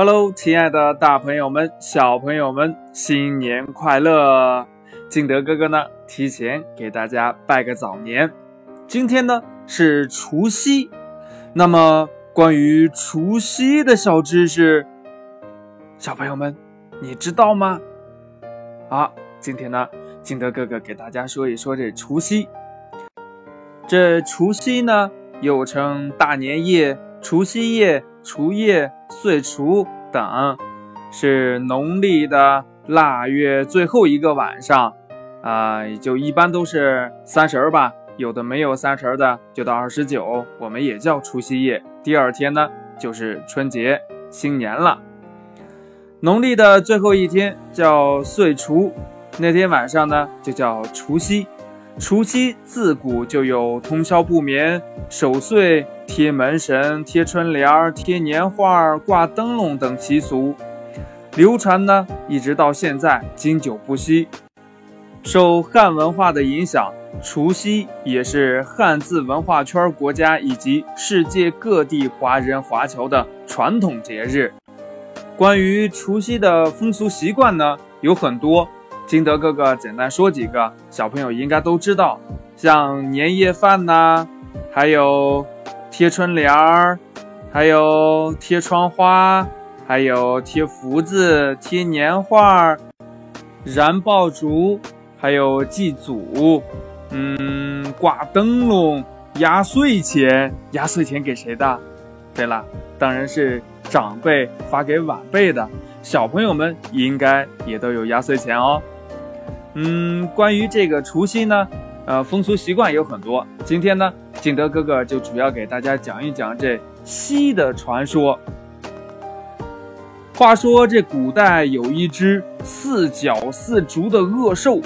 Hello，亲爱的大朋友们、小朋友们，新年快乐！敬德哥哥呢，提前给大家拜个早年。今天呢是除夕，那么关于除夕的小知识，小朋友们你知道吗？好，今天呢，敬德哥哥给大家说一说这除夕。这除夕呢，又称大年夜、除夕夜。除夜、岁除等，是农历的腊月最后一个晚上，啊，就一般都是三十吧。有的没有三十的，就到二十九，我们也叫除夕夜。第二天呢，就是春节、新年了。农历的最后一天叫岁除，那天晚上呢，就叫除夕。除夕自古就有通宵不眠、守岁。贴门神、贴春联、贴年画、挂灯笼等习俗，流传呢，一直到现在，经久不息。受汉文化的影响，除夕也是汉字文化圈国家以及世界各地华人华侨的传统节日。关于除夕的风俗习惯呢，有很多，金德哥哥简单说几个，小朋友应该都知道，像年夜饭呐，还有。贴春联儿，还有贴窗花，还有贴福字、贴年画、燃爆竹，还有祭祖，嗯，挂灯笼、压岁钱。压岁钱给谁的？对了，当然是长辈发给晚辈的。小朋友们应该也都有压岁钱哦。嗯，关于这个除夕呢？呃，风俗习惯有很多。今天呢，景德哥哥就主要给大家讲一讲这蜥的传说。话说这古代有一只四脚四足的恶兽，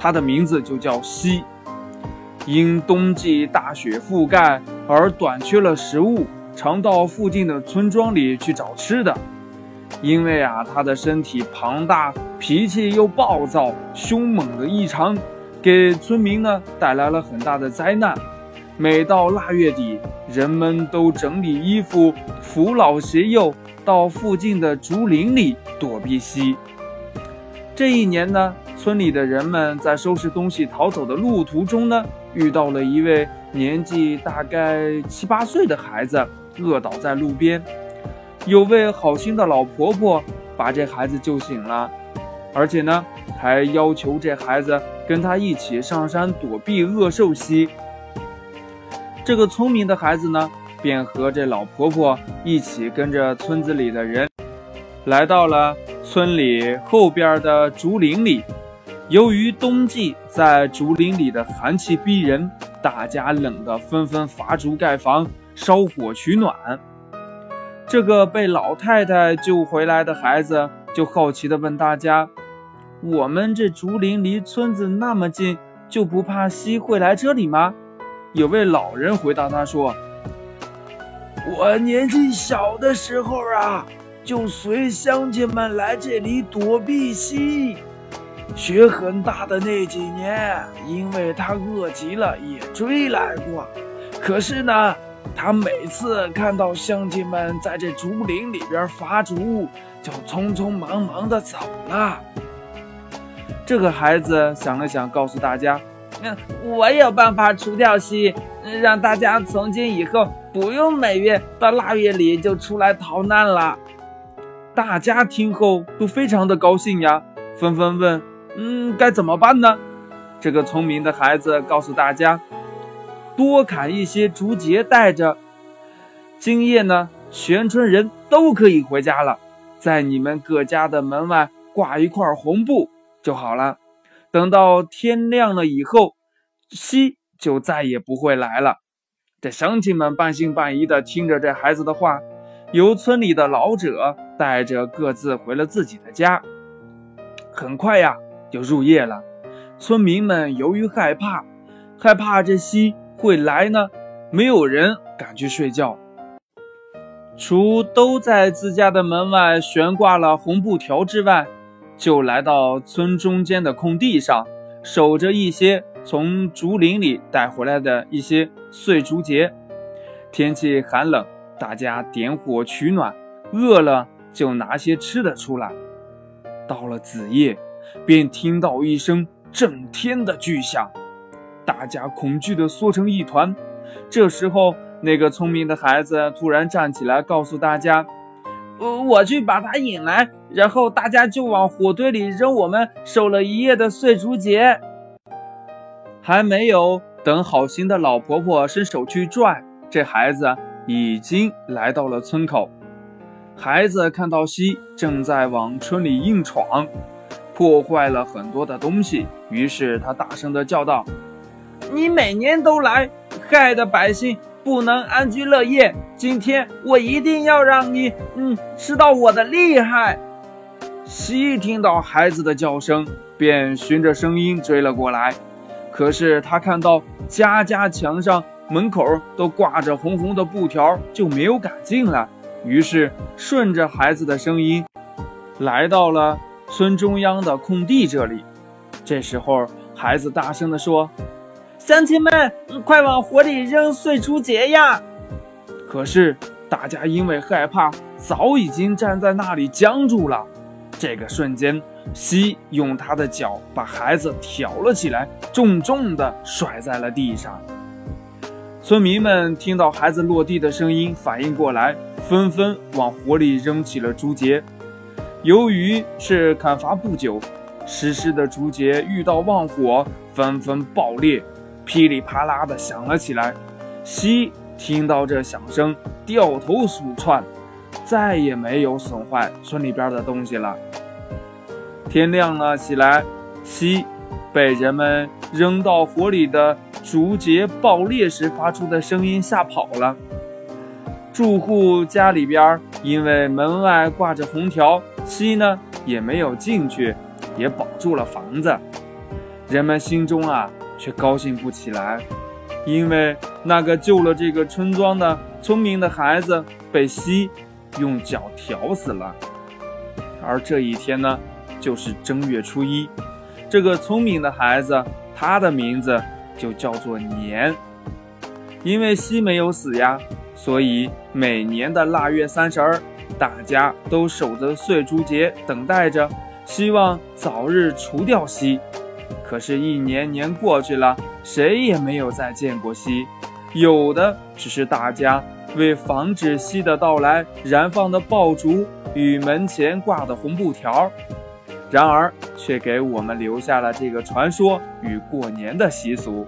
它的名字就叫蜥。因冬季大雪覆盖而短缺了食物，常到附近的村庄里去找吃的。因为啊，它的身体庞大，脾气又暴躁，凶猛的异常。给村民呢带来了很大的灾难。每到腊月底，人们都整理衣服，扶老携幼，到附近的竹林里躲避蜥。这一年呢，村里的人们在收拾东西逃走的路途中呢，遇到了一位年纪大概七八岁的孩子饿倒在路边。有位好心的老婆婆把这孩子救醒了，而且呢，还要求这孩子。跟他一起上山躲避恶兽袭。这个聪明的孩子呢，便和这老婆婆一起跟着村子里的人，来到了村里后边的竹林里。由于冬季在竹林里的寒气逼人，大家冷得纷纷伐竹盖房、烧火取暖。这个被老太太救回来的孩子就好奇地问大家。我们这竹林离村子那么近，就不怕蜥会来这里吗？有位老人回答他说：“我年纪小的时候啊，就随乡亲们来这里躲避蜥。雪很大的那几年，因为他饿极了，也追来过。可是呢，他每次看到乡亲们在这竹林里边伐竹，就匆匆忙忙的走了。”这个孩子想了想，告诉大家：“嗯，我有办法除掉蜥，让大家从今以后不用每月到腊月里就出来逃难了。”大家听后都非常的高兴呀，纷纷问：“嗯，该怎么办呢？”这个聪明的孩子告诉大家：“多砍一些竹节带着，今夜呢，全村人都可以回家了，在你们各家的门外挂一块红布。”就好了。等到天亮了以后，西就再也不会来了。这乡亲们半信半疑的听着这孩子的话，由村里的老者带着各自回了自己的家。很快呀，就入夜了。村民们由于害怕，害怕这西会来呢，没有人敢去睡觉。除都在自家的门外悬挂了红布条之外。就来到村中间的空地上，守着一些从竹林里带回来的一些碎竹节。天气寒冷，大家点火取暖，饿了就拿些吃的出来。到了子夜，便听到一声震天的巨响，大家恐惧地缩成一团。这时候，那个聪明的孩子突然站起来，告诉大家：“呃，我去把他引来，然后大家就往火堆里扔我们守了一夜的碎竹节。”还没有等好心的老婆婆伸手去拽，这孩子已经来到了村口。孩子看到西正在往村里硬闯，破坏了很多的东西，于是他大声地叫道：“你每年都来，害得百姓不能安居乐业。今天我一定要让你，嗯，知道我的厉害。”西听到孩子的叫声，便循着声音追了过来。可是他看到家家墙上、门口都挂着红红的布条，就没有敢进来。于是，顺着孩子的声音，来到了村中央的空地这里。这时候，孩子大声地说：“乡亲们，快往火里扔碎竹节呀！”可是，大家因为害怕，早已经站在那里僵住了。这个瞬间，西用他的脚把孩子挑了起来，重重地甩在了地上。村民们听到孩子落地的声音，反应过来。纷纷往火里扔起了竹节，由于是砍伐不久，湿湿的竹节遇到旺火，纷纷爆裂，噼里啪啦的响了起来。西听到这响声，掉头鼠窜，再也没有损坏村里边的东西了。天亮了起来，西被人们扔到火里的竹节爆裂时发出的声音吓跑了。住户家里边，因为门外挂着红条，西呢也没有进去，也保住了房子。人们心中啊却高兴不起来，因为那个救了这个村庄的聪明的孩子被西用脚挑死了。而这一天呢，就是正月初一，这个聪明的孩子，他的名字就叫做年，因为西没有死呀。所以每年的腊月三十儿，大家都守着岁竹节，等待着，希望早日除掉西。可是，一年年过去了，谁也没有再见过西，有的只是大家为防止西的到来燃放的爆竹与门前挂的红布条，然而却给我们留下了这个传说与过年的习俗。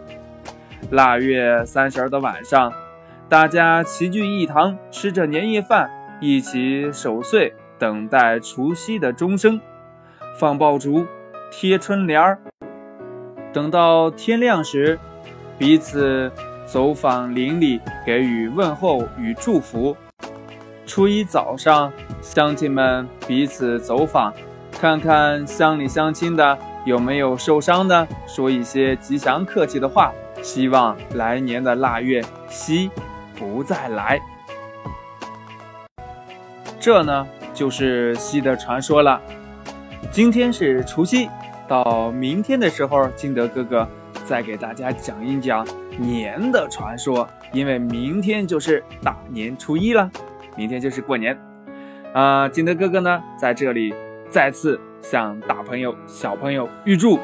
腊月三十的晚上。大家齐聚一堂，吃着年夜饭，一起守岁，等待除夕的钟声，放爆竹，贴春联儿。等到天亮时，彼此走访邻里，给予问候与祝福。初一早上，乡亲们彼此走访，看看乡里乡亲的有没有受伤的，说一些吉祥客气的话，希望来年的腊月夕。不再来，这呢就是西的传说了。今天是除夕，到明天的时候，金德哥哥再给大家讲一讲年的传说。因为明天就是大年初一了，明天就是过年。啊，金德哥哥呢在这里再次向大朋友、小朋友预祝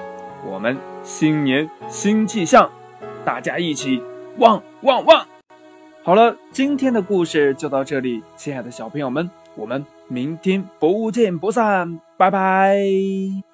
我们新年新气象，大家一起旺旺旺！好了，今天的故事就到这里，亲爱的小朋友们，我们明天不见不散，拜拜。